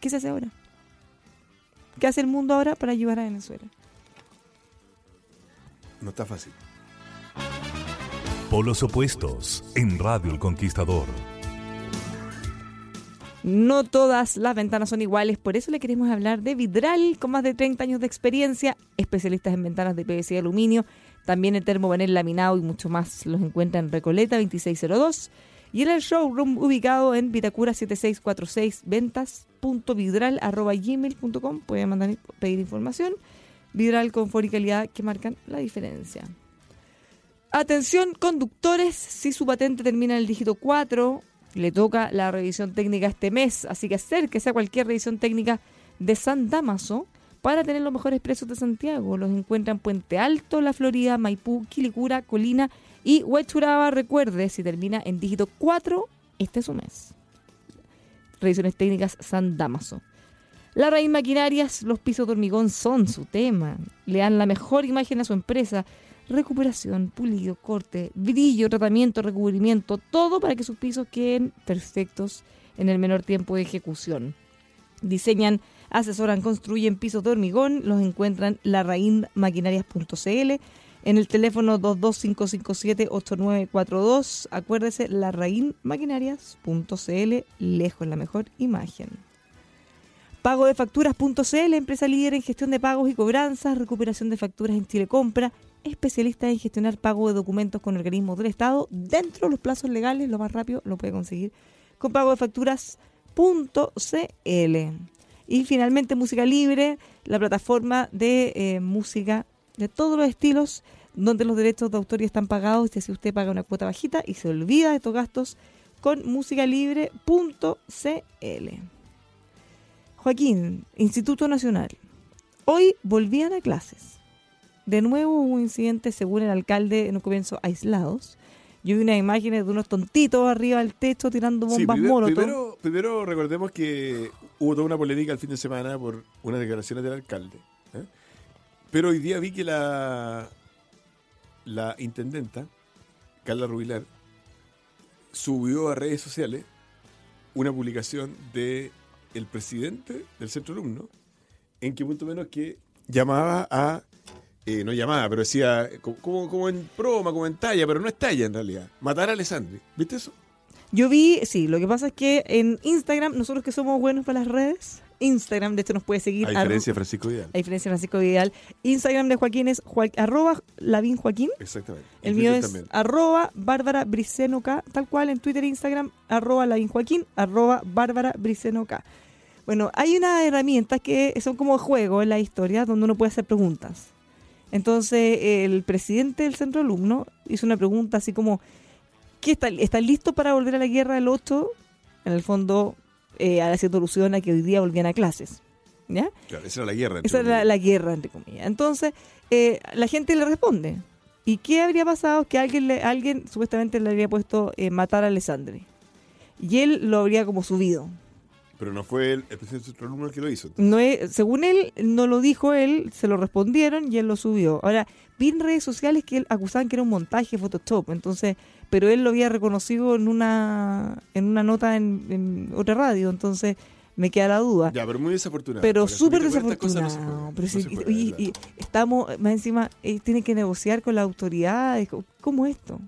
Speaker 1: ¿Qué se hace ahora? ¿Qué hace el mundo ahora para ayudar a Venezuela?
Speaker 2: No está fácil.
Speaker 5: Polos opuestos en Radio El Conquistador.
Speaker 1: No todas las ventanas son iguales, por eso le queremos hablar de Vidral, con más de 30 años de experiencia, especialistas en ventanas de PVC y aluminio, también en termopanel laminado y mucho más. Los encuentra en Recoleta 2602 y en el showroom ubicado en Vitacura 7646 ventas.vidral.gmail.com. Pueden mandar pedir información. Vidral, confort y calidad que marcan la diferencia. Atención, conductores, si su patente termina en el dígito 4, le toca la revisión técnica este mes, así que acérquese a cualquier revisión técnica de San Damaso para tener los mejores precios de Santiago. Los encuentran en Puente Alto, La Florida, Maipú, Quilicura, Colina y Huechuraba. Recuerde, si termina en dígito 4, este es su mes. Revisiones técnicas San Damaso. La Raíz Maquinarias, los pisos de hormigón son su tema. Le dan la mejor imagen a su empresa. Recuperación, pulido, corte, brillo, tratamiento, recubrimiento, todo para que sus pisos queden perfectos en el menor tiempo de ejecución. Diseñan, asesoran, construyen pisos de hormigón, los encuentran larraínmaquinarias.cl en el teléfono 22557-8942. Acuérdese, larraínmaquinarias.cl, lejos la mejor imagen. Pago de facturas.cl, empresa líder en gestión de pagos y cobranzas, recuperación de facturas en Chile Compra, especialista en gestionar pago de documentos con organismos del Estado dentro de los plazos legales, lo más rápido lo puede conseguir con pago de facturas.cl. Y finalmente Música Libre, la plataforma de eh, música de todos los estilos, donde los derechos de autor ya están pagados, y así usted paga una cuota bajita y se olvida de estos gastos con musicalibre.cl. Joaquín, Instituto Nacional. Hoy volvían a clases. De nuevo hubo un incidente, según el alcalde, en un comienzo aislados. Yo vi unas imágenes de unos tontitos arriba del techo tirando
Speaker 2: Sí,
Speaker 1: bombas
Speaker 2: primer-
Speaker 1: molotov.
Speaker 2: primero, primero recordemos que hubo toda una polémica el fin de semana por unas declaraciones del alcalde. ¿eh? Pero hoy día vi que la, la intendenta, Carla Rubilar, subió a redes sociales una publicación de el presidente del centro alumno, en que punto menos que llamaba a, eh, no llamaba, pero decía, co- como, como en broma, como en talla, pero no es talla en realidad, matar a Alessandri. ¿Viste eso?
Speaker 1: Yo vi, sí, lo que pasa es que en Instagram, nosotros que somos buenos para las redes, Instagram, de hecho nos puede seguir.
Speaker 2: A diferencia de Francisco Vidal.
Speaker 1: a diferencia de Francisco Vidal. Instagram de Joaquín es joa- arroba Lavín Joaquín.
Speaker 2: Exactamente.
Speaker 1: El
Speaker 2: En
Speaker 1: mío
Speaker 2: Twitter
Speaker 1: es
Speaker 2: también.
Speaker 1: arroba Bárbara Briceno K, tal cual en Twitter e Instagram, arroba Lavín Joaquín, arroba Bárbara Briceno K. Bueno, hay unas herramientas que son como juegos en la historia donde uno puede hacer preguntas. Entonces, el presidente del centro alumno hizo una pregunta así como, ¿qué está, ¿está listo para volver a la guerra del 8? En el fondo, eh, haciendo alusión a que hoy día volvían a clases. ¿Ya?
Speaker 2: Claro, esa era la guerra. entre
Speaker 1: Esa es la,
Speaker 2: comillas.
Speaker 1: la guerra, entre comillas. Entonces, eh, la gente le responde. ¿Y qué habría pasado? Que alguien, le, alguien supuestamente le habría puesto eh, matar a Alessandri. Y él lo habría como subido.
Speaker 2: Pero no fue el, el presidente alumno el que lo hizo.
Speaker 1: No es- según él, no lo dijo él, se lo respondieron y él lo subió. Ahora, vi en redes sociales que él acusaban que era un montaje Photoshop, entonces, pero él lo había reconocido en una en una nota en, en otra radio, entonces me queda la duda.
Speaker 2: Ya, pero muy desafortunado.
Speaker 1: Pero súper
Speaker 2: no
Speaker 1: desafortunado. pero si-
Speaker 2: de
Speaker 1: y estamos, más encima, eh, tienen que negociar con las autoridades. ¿Cómo- ¿Cómo esto?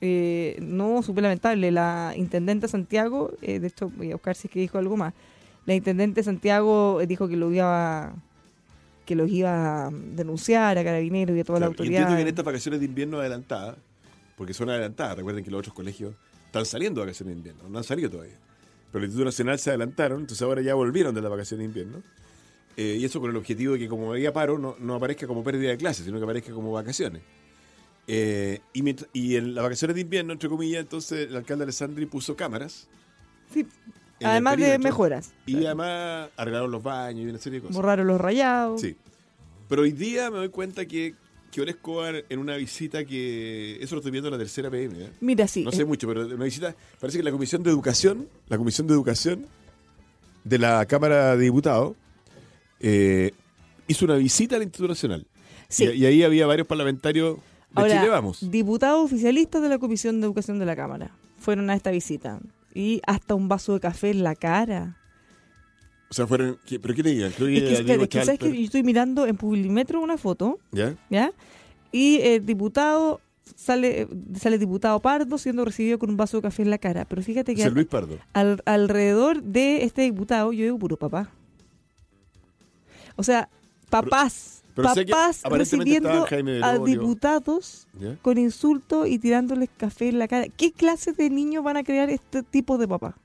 Speaker 1: Eh, no, súper lamentable. La intendente Santiago, eh, de hecho, voy a buscar si es que dijo algo más. La intendente Santiago eh, dijo que lo iba a- que los iba a denunciar a carabineros y a toda la
Speaker 2: Claro, y entiendo
Speaker 1: autoridad.
Speaker 2: que en estas vacaciones de invierno adelantadas, porque son adelantadas, recuerden que los otros colegios están saliendo de vacaciones de invierno, no han salido todavía. Pero el Instituto Nacional se adelantaron, entonces ahora ya volvieron de las vacaciones de invierno. Eh, y eso con el objetivo de que como había paro, no, no aparezca como pérdida de clases, sino que aparezca como vacaciones. Eh, y, mientras- y en las vacaciones de invierno, entre comillas, entonces el alcalde Alessandri puso cámaras.
Speaker 1: Sí, además de mejoras.
Speaker 2: Y además arreglaron los baños y una serie de cosas.
Speaker 1: Borraron los rayados.
Speaker 2: Sí. Pero hoy día me doy cuenta que, que Escobar en una visita que... Eso lo estoy viendo en la tercera PM. ¿eh?
Speaker 1: Mira, sí.
Speaker 2: No sé mucho, pero una visita... Parece que la Comisión de Educación, la Comisión de Educación de la Cámara de Diputados eh, hizo una visita al Instituto Nacional.
Speaker 1: Sí.
Speaker 2: Y, y ahí había varios parlamentarios de
Speaker 1: Ahora,
Speaker 2: Chile Vamos.
Speaker 1: diputados oficialistas de la Comisión de Educación de la Cámara fueron a esta visita. Y hasta un vaso de café en la cara.
Speaker 2: O sea, fueron... ¿qué- ¿Pero qué te digan?
Speaker 1: Es que, espera, es que sabes que yo estoy mirando en Publimetro una foto,
Speaker 2: ¿Ya?
Speaker 1: ¿ya? Y el diputado sale sale diputado Pardo siendo recibido con un vaso de café en la cara. Pero fíjate que
Speaker 2: Luis Pardo.
Speaker 1: al- alrededor de este diputado yo veo puro papá. O sea, papás,
Speaker 2: pero
Speaker 1: papás recibiendo a diputados con insultos y tirándoles café en la cara. ¿Qué clase de niños van a crear este tipo de papá?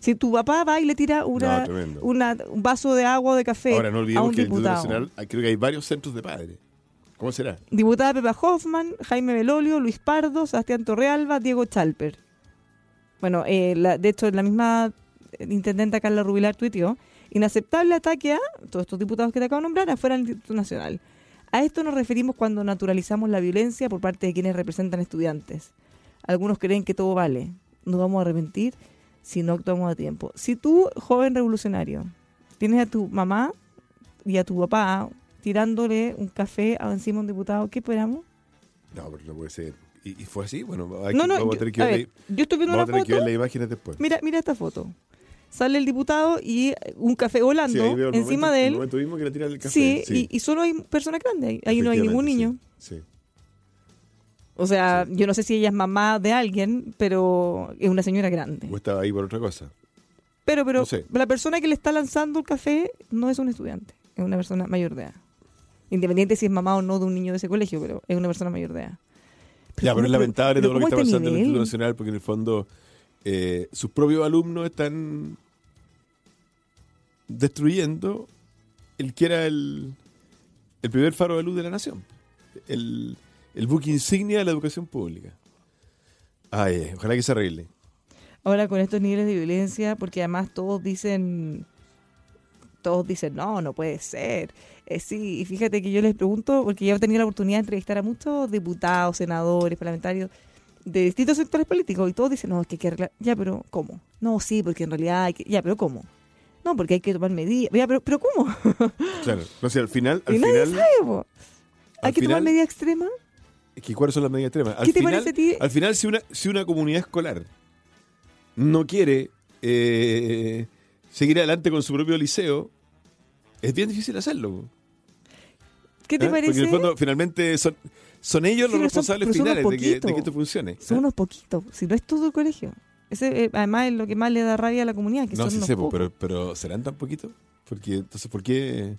Speaker 1: Si tu papá va y le tira una,
Speaker 2: No, tremendo.
Speaker 1: una- un vaso de agua o de café
Speaker 2: Ahora no
Speaker 1: a
Speaker 2: olvidemos
Speaker 1: un
Speaker 2: que
Speaker 1: diputado.
Speaker 2: Nacional hay- creo que hay varios centros de padres. ¿Cómo será?
Speaker 1: Diputada Pepa Hoffman, Jaime Belolio, Luis Pardo, Sebastián Torrealba, Diego Chalper. Bueno, eh, la- de hecho, la misma eh, intendenta Carla Rubilar tuiteó, inaceptable ataque a todos estos diputados que te acabo de nombrar afuera del Instituto Nacional. A esto nos referimos cuando naturalizamos la violencia por parte de quienes representan estudiantes. Algunos creen que todo vale. Nos vamos a arrepentir si no actuamos a tiempo. Si tú, joven revolucionario, tienes a tu mamá y a tu papá tirándole un café a encima a un diputado, ¿qué esperamos?
Speaker 2: No, pero no puede ser. ¿Y, y fue así? Bueno, hay
Speaker 1: no,
Speaker 2: que-
Speaker 1: no,
Speaker 2: vamos
Speaker 1: yo,
Speaker 2: a tener que ver,
Speaker 1: ver, yo estoy viendo
Speaker 2: vamos
Speaker 1: una
Speaker 2: a tener que ver
Speaker 1: foto.
Speaker 2: las imágenes después.
Speaker 1: Mira, mira esta foto. Sale el diputado y eh, un café volando
Speaker 2: Sí, el
Speaker 1: encima
Speaker 2: momento-
Speaker 1: de
Speaker 2: El
Speaker 1: él.
Speaker 2: momento mismo que le tira el café.
Speaker 1: Sí, Y, y solo hay personas grandes. Ahí, ahí no hay ningún niño.
Speaker 2: Sí.
Speaker 1: O sea, yo no sé si ella es mamá de alguien, pero es una señora grande.
Speaker 2: O estaba ahí por otra cosa.
Speaker 1: Pero, pero
Speaker 2: no sé.
Speaker 1: la persona que le está lanzando el café no es un estudiante, es una persona mayor de edad. Independiente si es mamá o no de un niño de ese colegio, pero es una persona mayor de edad.
Speaker 2: ya, pero
Speaker 1: ¿cómo-
Speaker 2: es lamentable
Speaker 1: pero
Speaker 2: todo lo que está
Speaker 1: este
Speaker 2: pasando en el? Instituto Nacional porque en el fondo eh, sus propios alumnos están destruyendo el que era el, el primer faro de luz de la nación. El, el buque insignia de la educación pública. Ay, ojalá que se arregle.
Speaker 1: Ahora con estos niveles de violencia, porque además todos dicen, todos dicen, no, no puede ser. Eh, sí, y fíjate que yo les pregunto, porque ya he tenido la oportunidad de entrevistar a muchos diputados, senadores, parlamentarios de distintos sectores políticos, y todos dicen, no, es que hay que arreglar. Ya, pero ¿cómo? No, sí, porque en realidad hay que... Ya, pero ¿cómo? No, porque hay que tomar medidas. Ya, pero, pero ¿cómo?
Speaker 2: Claro. No sé, al final, al
Speaker 1: y nadie
Speaker 2: final,
Speaker 1: sabe, po. Hay que tomar medidas extremas.
Speaker 2: Es que cuáles son las medidas extremas. Al
Speaker 1: ¿Qué te
Speaker 2: final,
Speaker 1: parece a ti?
Speaker 2: Al final, si una, si una comunidad escolar no quiere eh, seguir adelante con su propio liceo, es bien difícil hacerlo. po.
Speaker 1: ¿Qué te
Speaker 2: ¿Ah? Porque
Speaker 1: parece?
Speaker 2: en el fondo, finalmente, son, son ellos
Speaker 1: Sí,
Speaker 2: los responsables
Speaker 1: son
Speaker 2: finales de que, de que
Speaker 1: poquitos.
Speaker 2: esto funcione.
Speaker 1: Son unos poquitos, si no es todo el colegio. Ese, eh, además, es lo que más le da rabia a la comunidad, que
Speaker 2: No,
Speaker 1: son
Speaker 2: sí
Speaker 1: unos
Speaker 2: sé,
Speaker 1: pocos.
Speaker 2: pero, pero ¿serán tan poquitos? Porque, entonces, ¿por qué,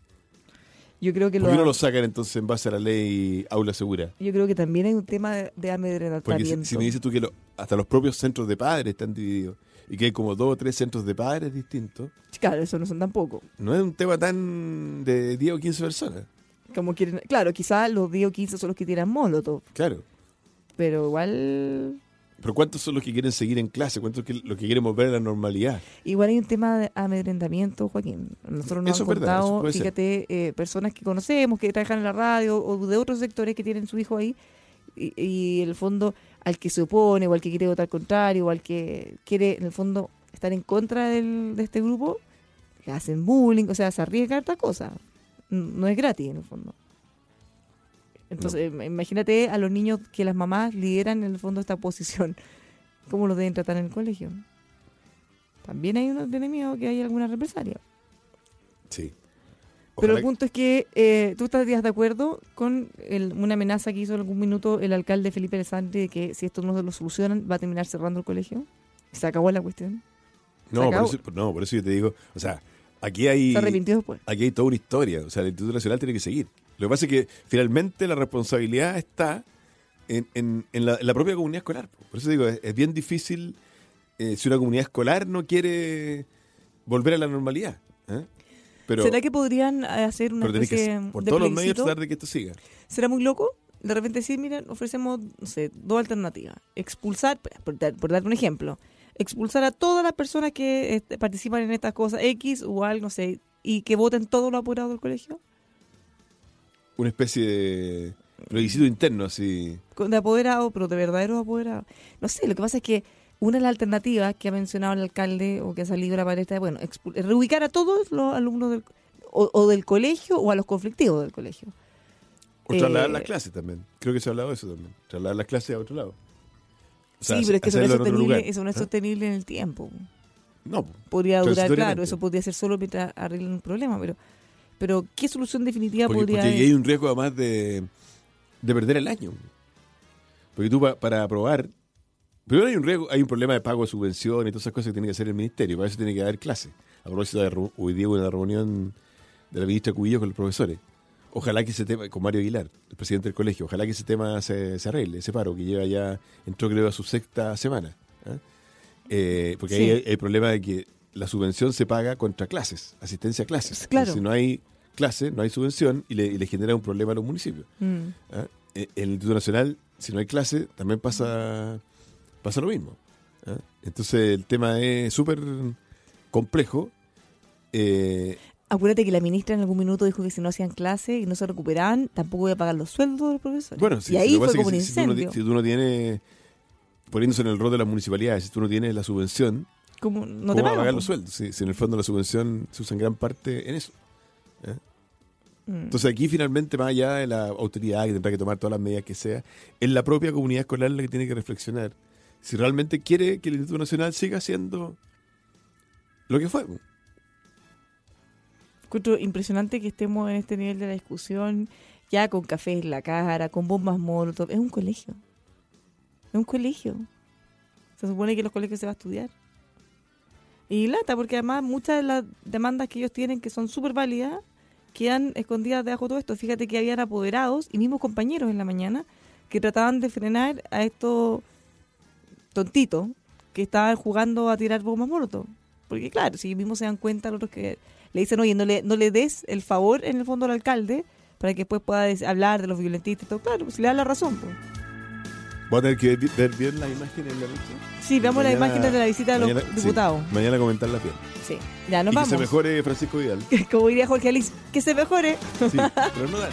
Speaker 1: Yo creo que
Speaker 2: por qué
Speaker 1: lo-
Speaker 2: no lo sacan entonces en base a la ley aula segura?
Speaker 1: yo creo que también hay un tema de, de
Speaker 2: Porque
Speaker 1: amedrentamiento.
Speaker 2: si, si me dices tú que lo- hasta los propios centros de padres están divididos y que hay como dos o tres centros de padres distintos,
Speaker 1: Claro, eso no son tampoco.
Speaker 2: no es un tema tan de 10 o 15 personas.
Speaker 1: Como quieren, claro, quizás los 10 o 15 son los que tiran molotov,
Speaker 2: Claro.
Speaker 1: pero igual
Speaker 2: Pero ¿cuántos son los que quieren seguir en clase? ¿Cuántos que, los que quieren volver a la normalidad?
Speaker 1: igual hay un tema de amedrentamiento, Joaquín. Nosotros nos
Speaker 2: Eso es verdad,
Speaker 1: contado, fíjate, eh, personas que conocemos, que trabajan en la radio o de otros sectores que tienen su hijo ahí y, y en el fondo al que se opone o al que quiere votar contrario o al que quiere en el fondo estar en contra del- de este grupo, le hacen bullying, o sea, se arriesga harta cosa. No es gratis en el fondo. Entonces, im- imagínate a los niños que las mamás lideran en el fondo esta posición. ¿Cómo los deben tratar en el colegio? También hay uno tiene miedo que haya alguna represalia.
Speaker 2: Sí.
Speaker 1: Pero el punto es que eh, tú estarías de acuerdo con el- una amenaza que hizo en algún minuto el alcalde Felipe Alessandri de que si esto no se lo solucionan va a terminar cerrando el colegio. Se acabó la cuestión.
Speaker 2: no, por eso, no, por eso yo te digo, o sea, aquí hay,
Speaker 1: Se arrepintió después.
Speaker 2: aquí hay toda una historia, o sea, el Instituto Nacional tiene que seguir. Lo que pasa es que finalmente la responsabilidad está en, en- en la, en la propia comunidad escolar. po. Por eso digo, es, es bien difícil eh, si una comunidad escolar no quiere volver a la normalidad. ¿eh? Pero,
Speaker 1: ¿Será que podrían eh, hacer una
Speaker 2: que,
Speaker 1: especie
Speaker 2: por
Speaker 1: de
Speaker 2: todos los medios, tratar de que esto siga.
Speaker 1: ¿Será muy loco? De repente decir, miren, ofrecemos, no sé, dos alternativas. Expulsar, por, dar- por dar un ejemplo, expulsar a todas las personas que este, participan en estas cosas X o algo, no sé, y que voten todos los apurados del colegio.
Speaker 2: Una especie de plebiscito interno, así.
Speaker 1: De apoderados, pero de verdaderos apoderados. No sé, lo que pasa es que una de las alternativas que ha mencionado el alcalde o que ha salido a la palestra es, bueno, reubicar a todos los alumnos del, o, o del colegio o a los conflictivos del colegio.
Speaker 2: O
Speaker 1: Eh,
Speaker 2: trasladar las clases también. Creo que se ha hablado de eso también. Trasladar las clases a otro lado. O sea,
Speaker 1: sí, pero es que eso no es sostenible, eso no es
Speaker 2: ¿Ah?
Speaker 1: sostenible en el tiempo.
Speaker 2: No, po.
Speaker 1: podría durar, claro, eso podría ser solo mientras arreglen un problema, pero pero ¿qué solución definitiva
Speaker 2: porque,
Speaker 1: podría
Speaker 2: porque
Speaker 1: haber?
Speaker 2: hay un riesgo además de, de perder el año. Porque tú pa- para aprobar, primero hay un riesgo, hay un problema de pago de subvenciones y todas esas cosas que tiene que hacer el ministerio, para eso tiene que haber clase. A propósito, hoy día hubo una reunión de la ministra Cubillo con los profesores. Ojalá que ese tema, con Mario Aguilar, el presidente del colegio, ojalá que ese tema se, se arregle, ese paro que lleva ya, entró creo a su sexta semana. ¿ah? Eh, porque ahí
Speaker 1: Sí.
Speaker 2: hay el problema de que la subvención se paga contra clases, asistencia a clases.
Speaker 1: Claro.
Speaker 2: Si no hay clase, no hay subvención y le, y le genera un problema a los municipios.
Speaker 1: Mm.
Speaker 2: ¿ah? En el Instituto Nacional, si no hay clase, también pasa, pasa lo mismo. ¿ah? Entonces el tema es súper complejo. Eh,
Speaker 1: Acuérdate que la ministra en algún minuto dijo que si no hacían clase y no se recuperaban, tampoco iba a pagar los sueldos de los profesores.
Speaker 2: bueno, si,
Speaker 1: y ahí fue como un
Speaker 2: si- si tú no
Speaker 1: incendio.
Speaker 2: si tú no tienes, poniéndose en el rol de las municipalidades, si tú no tienes la subvención,
Speaker 1: Como, no
Speaker 2: ¿cómo
Speaker 1: te pagan,
Speaker 2: pagar los sueldos? Si, si en el fondo la subvención se usa en gran parte en eso.
Speaker 1: Mm.
Speaker 2: Entonces aquí finalmente, más allá de la autoridad que tendrá que tomar todas las medidas que sea, es la propia comunidad escolar la que tiene que reflexionar si realmente quiere que el Instituto Nacional siga siendo lo que fue.
Speaker 1: Encuentro impresionante que estemos en este nivel de la discusión, ya con café en la cara, con bombas molotov. Es un colegio. Es un colegio. Se supone que en los colegios se va a estudiar. Y lata, porque además muchas de las demandas que ellos tienen, que son súper válidas, quedan escondidas debajo de todo esto. Fíjate que habían apoderados y mismos compañeros en la mañana que trataban de frenar a estos tontitos que estaban jugando a tirar bombas molotov. Porque claro, si ellos mismos se dan cuenta, los otros que le dicen, oye, no le, no le des el favor en el fondo al alcalde para que después pueda hablar de los violentistas y todo. Claro, pues le da la razón. Pues.
Speaker 2: Voy a tener que ver, ver bien las imágenes en la noche.
Speaker 1: Sí, veamos las imágenes de la visita de los
Speaker 2: mañana- sí,
Speaker 1: diputados.
Speaker 2: mañana comentarlas bien.
Speaker 1: Sí, ya nos
Speaker 2: y
Speaker 1: vamos.
Speaker 2: que se mejore Francisco Vidal.
Speaker 1: Como diría Jorge Alice, que se mejore.
Speaker 2: Sí, pero no da.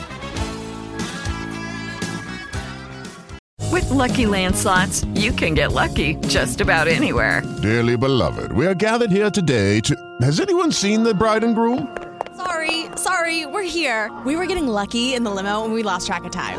Speaker 6: With Lucky Land slots, you can get lucky just about anywhere.
Speaker 7: Dearly beloved, we are gathered here today to. Has anyone seen the bride and groom?
Speaker 8: Sorry, sorry, we're here. We were getting lucky in the limo and we lost track of time.